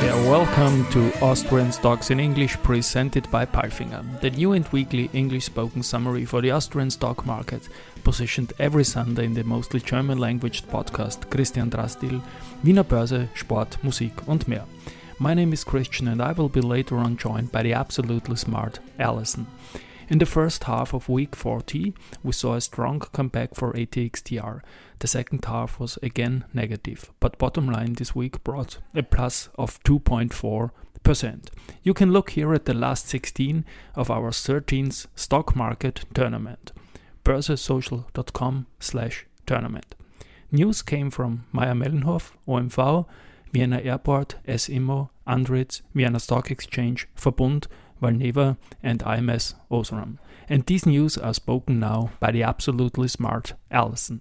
Yeah, welcome to Austrian Stocks in English presented by Palfinger, the new and weekly English spoken summary for the Austrian stock market, positioned every Sunday in the mostly German language podcast Christian Drastil, Wiener Börse, Sport, Musik und mehr. My name is Christian and I will be later on joined by the absolutely smart Alison. In the first half of week 40, we saw a strong comeback for ATXTR. The second half was again negative, but bottom line this week brought a plus of 2.4%. You can look here at the last 16 of our 13th stock market tournament. börsesocial.com slash tournament. News came from Mayr-Melnhof, OMV, Vienna Airport, S IMMO, Andritz, Vienna Stock Exchange, Verbund, Valneva, and AMS Osram. And these news are spoken now by the absolutely smart Alison.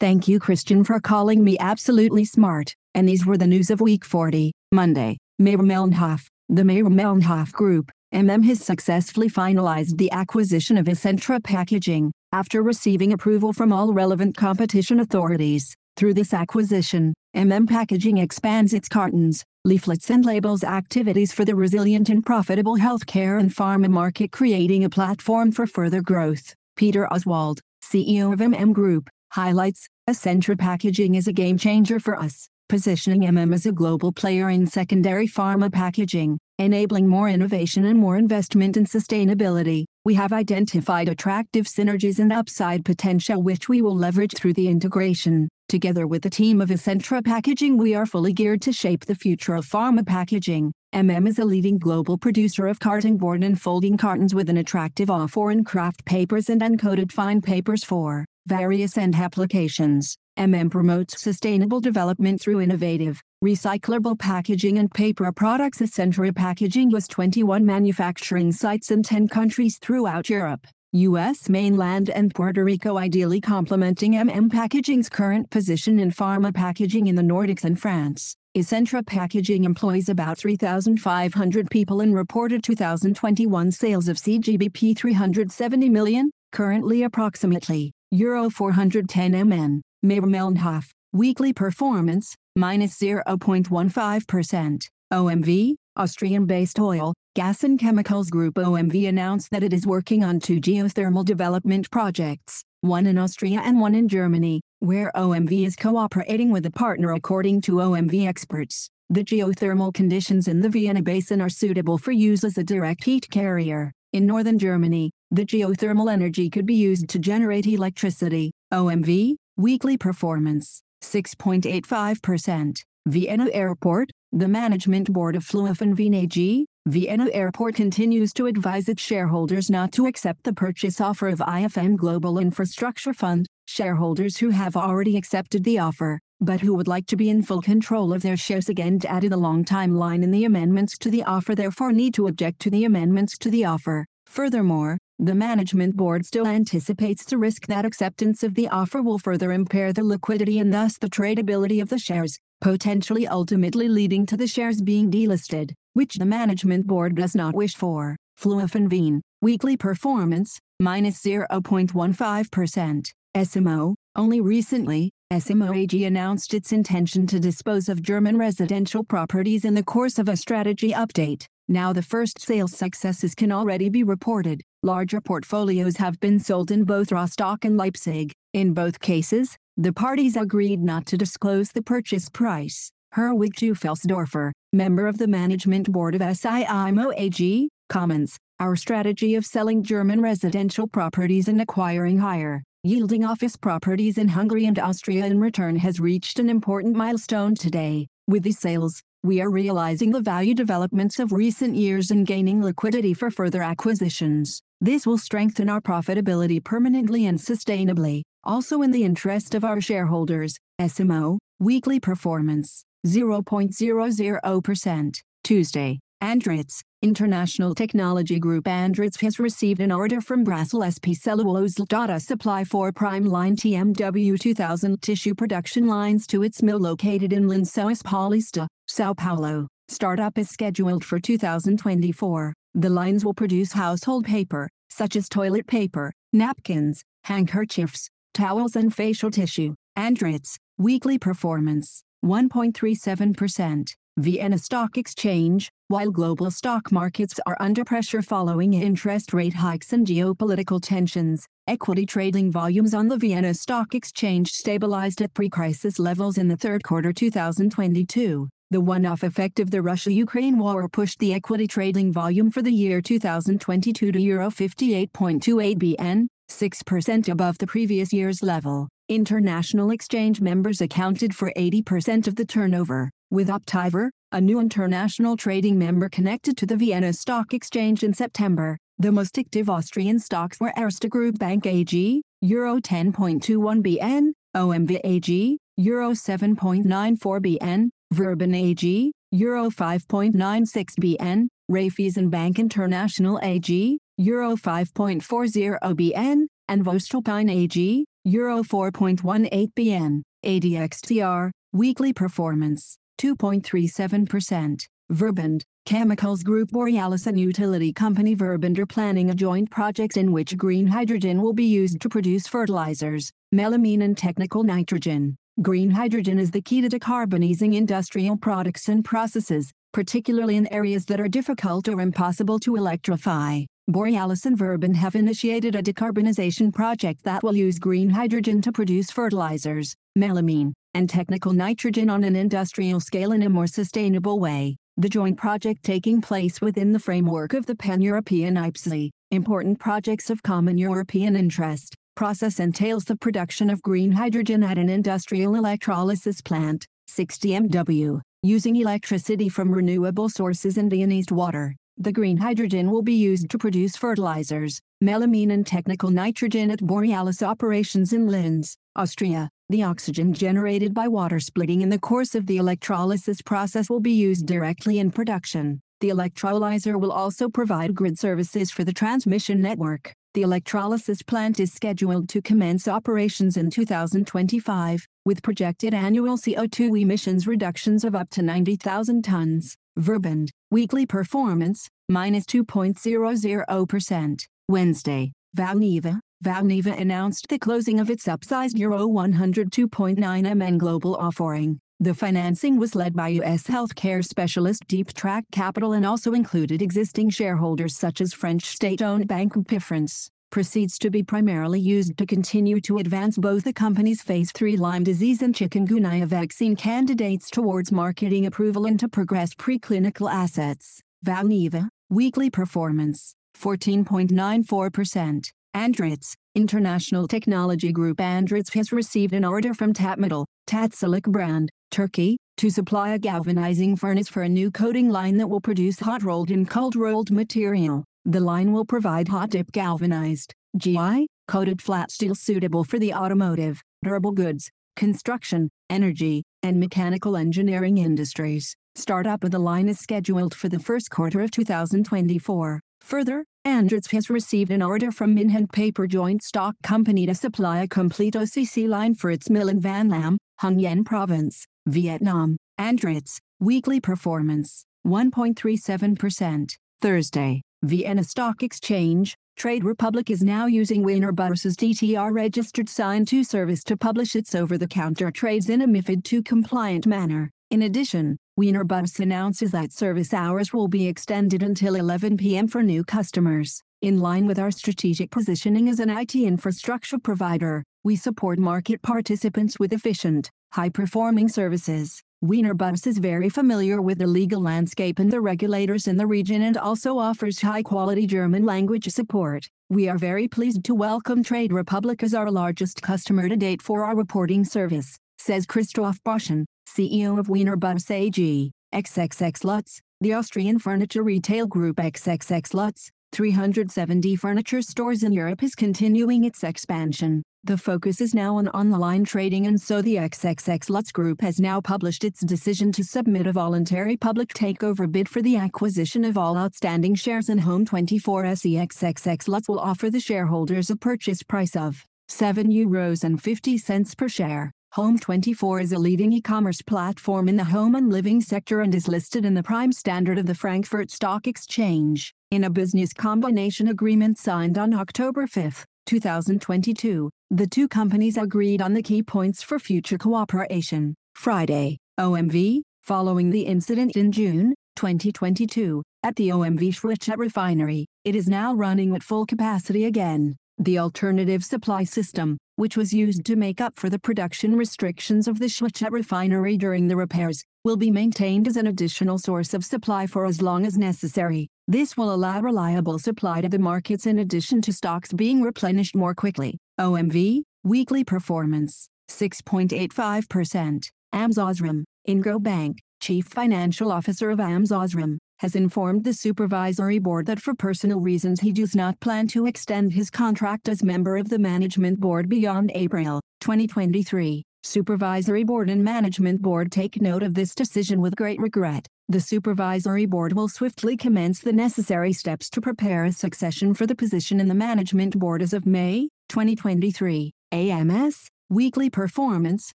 Thank you, Christian, for calling me absolutely smart. And these were the news of week 40, Monday. Mayr-Melnhof, the Mayr-Melnhof Group, MM has successfully finalized the acquisition of Essentra Packaging after receiving approval from all relevant competition authorities. Through this acquisition, MM Packaging expands its cartons, leaflets and labels activities for the resilient and profitable healthcare and pharma market creating a platform for further growth. Peter Oswald, CEO of MM Group, highlights, Essentra Packaging is a game changer for us, positioning MM as a global player in secondary pharma packaging, enabling more innovation and more investment in sustainability. We have identified attractive synergies and upside potential which we will leverage through the integration. Together with the team of Essentra Packaging we are fully geared to shape the future of pharma packaging. MM is a leading global producer of carton board and folding cartons with an attractive offer in craft papers and uncoated fine papers for various end applications. MM promotes sustainable development through innovative, recyclable packaging and paper products. Essentra Packaging has 21 manufacturing sites in 10 countries throughout Europe. U.S. mainland and Puerto Rico ideally complementing MM Packaging's current position in pharma packaging in the Nordics and France. Essentra Packaging employs about 3,500 people and reported 2021 sales of CGBP 370 million, currently approximately Euro 410 MN. Mayr-Melnhof, weekly performance, minus 0.15%. OMV, Austrian-based oil, gas and chemicals group OMV announced that it is working on two geothermal development projects, one in Austria and one in Germany, where OMV is cooperating with a partner according to OMV experts. The geothermal conditions in the Vienna Basin are suitable for use as a direct heat carrier. In northern Germany, the geothermal energy could be used to generate electricity. OMV, weekly performance, 6.85%. Vienna Airport, the management board of Wien AG, Vienna Airport continues to advise its shareholders not to accept the purchase offer of IFM Global Infrastructure Fund. Shareholders who have already accepted the offer, but who would like to be in full control of their shares again added a long timeline in the amendments to the offer therefore need to object to the amendments to the offer. Furthermore, the management board still anticipates the risk that acceptance of the offer will further impair the liquidity and thus the tradability of the shares potentially ultimately leading to the shares being delisted, which the management board does not wish for. Wien, weekly performance, minus 0.15%. S IMMO, only recently, S IMMO AG announced its intention to dispose of German residential properties in the course of a strategy update. Now the first sales successes can already be reported. Larger portfolios have been sold in both Rostock and Leipzig. In both cases, the parties agreed not to disclose the purchase price. Herwig Teufelsdorfer, member of the management board of S IMMO AG, comments, Our strategy of selling German residential properties and acquiring higher, yielding office properties in Hungary and Austria in return has reached an important milestone today. With these sales, we are realizing the value developments of recent years and gaining liquidity for further acquisitions. This will strengthen our profitability permanently and sustainably, also in the interest of our shareholders. S IMMO, weekly performance, 0.00%. Tuesday, Andritz, International Technology Group Andritz has received an order from Bracell SP Cellulose data supply for Prime Line TMW 2000 tissue production lines to its mill located in Lençóis Paulista, Sao Paulo. Startup is scheduled for 2024. The lines will produce household paper, such as toilet paper, napkins, handkerchiefs, towels and facial tissue. Andritz, weekly performance, 1.37%. Vienna Stock Exchange, while global stock markets are under pressure following interest rate hikes and geopolitical tensions, equity trading volumes on the Vienna Stock Exchange stabilized at pre-crisis levels in the third quarter 2022. The one-off effect of the Russia-Ukraine war pushed the equity trading volume for the year 2022 to Euro 58.28 BN, 6% above the previous year's level. International exchange members accounted for 80% of the turnover, with Optiver, a new international trading member connected to the Vienna Stock Exchange in September. The most active Austrian stocks were Erste Group Bank AG, Euro 10.21 BN, OMV AG, Euro 7.94 BN, Verbund AG, Euro 5.96 BN, Raiffeisen Bank International AG, Euro 5.40 BN, and Voestalpine AG, Euro 4.18 BN, ATXTR, weekly performance, 2.37%. Verbund, Chemicals Group Borealis and utility company Verbund are planning a joint project in which green hydrogen will be used to produce fertilizers, melamine and technical nitrogen. Green hydrogen is the key to decarbonizing industrial products and processes, particularly in areas that are difficult or impossible to electrify. Borealis and Verbund have initiated a decarbonization project that will use green hydrogen to produce fertilizers, melamine, and technical nitrogen on an industrial scale in a more sustainable way. The joint project taking place within the framework of the Pan-European IPCEI, Important Projects of Common European Interest, process entails the production of green hydrogen at an industrial electrolysis plant, 60 MW, using electricity from renewable sources and ionized water. The green hydrogen will be used to produce fertilizers, melamine and technical nitrogen at Borealis operations in Linz, Austria. The oxygen generated by water splitting in the course of the electrolysis process will be used directly in production. The electrolyzer will also provide grid services for the transmission network. The electrolysis plant is scheduled to commence operations in 2025, with projected annual CO2 emissions reductions of up to 90,000 tons. Verbund, weekly performance, minus 2.00%. Wednesday, Valneva. Valneva announced the closing of its upsized Euro 102.9 MN global offering. The financing was led by U.S. healthcare specialist Deep Track Capital and also included existing shareholders such as French state-owned bank Bpifrance. Proceeds to be primarily used to continue to advance both the company's phase 3 Lyme disease and chikungunya vaccine candidates towards marketing approval and to progress preclinical assets. Valneva, weekly performance, 14.94%. Andritz, International Technology Group Andritz has received an order from Tatmetal, Tatçelik brand, Turkey, to supply a galvanizing furnace for a new coating line that will produce hot-rolled and cold-rolled material. The line will provide hot-dip galvanized, GI, coated flat steel suitable for the automotive, durable goods, construction, energy, and mechanical engineering industries. Startup of the line is scheduled for the first quarter of 2024. Further, Andritz has received an order from Minh Paper Joint Stock Company to supply a complete OCC line for its mill in Van Lam, Hung Yen Province, Vietnam. Andritz, weekly performance, 1.37%. Thursday, Vienna Stock Exchange, Trade Republic is now using Wiener Börse's DTR registered Sign 2 service to publish its over-the-counter trades in a MiFID II compliant manner. In addition, Wiener Börse announces that service hours will be extended until 11 p.m. for new customers. In line with our strategic positioning as an IT infrastructure provider, we support market participants with efficient, high-performing services. Wiener Börse is very familiar with the legal landscape and the regulators in the region and also offers high-quality German language support. We are very pleased to welcome Trade Republic as our largest customer to date for our reporting service, says Christoph Boschen, CEO of Wiener Börse AG, XXX Lutz, the Austrian furniture retail group XXX Lutz, 370 furniture stores in Europe is continuing its expansion. The focus is now on online trading and so the XXX Lutz Group has now published its decision to submit a voluntary public takeover bid for the acquisition of all outstanding shares in Home24 SE XXX Lutz will offer the shareholders a purchase price of 7 euros and 50 cents per share. Home24 is a leading e-commerce platform in the home and living sector and is listed in the prime standard of the Frankfurt Stock Exchange. In a business combination agreement signed on October 5, 2022. The two companies agreed on the key points for future cooperation. Friday, OMV, following the incident in June 2022 at the OMV Schwechat refinery, it is now running at full capacity again. The alternative supply system, which was used to make up for the production restrictions of the Schwechat refinery during the repairs, will be maintained as an additional source of supply for as long as necessary. This will allow reliable supply to the markets in addition to stocks being replenished more quickly. OMV, weekly performance, 6.85%. AMS Osram, Ingo Bank, Chief Financial Officer of AMS Osram, has informed the supervisory board that for personal reasons he does not plan to extend his contract as member of the management board beyond April 2023. Supervisory board and management board take note of this decision with great regret. The supervisory board will swiftly commence the necessary steps to prepare a succession for the position in the management board as of May 2023. AMS, weekly performance,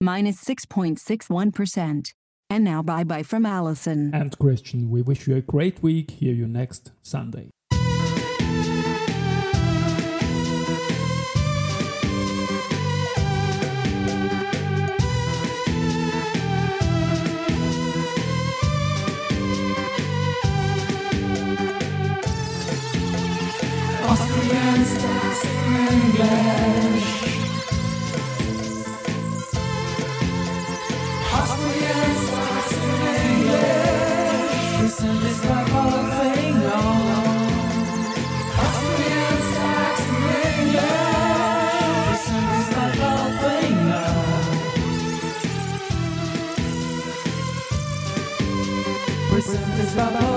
minus 6.61%. And now bye bye from Allison. And Christian, we wish you a great week. Hear you next Sunday. Austrian stars English. Austrian on.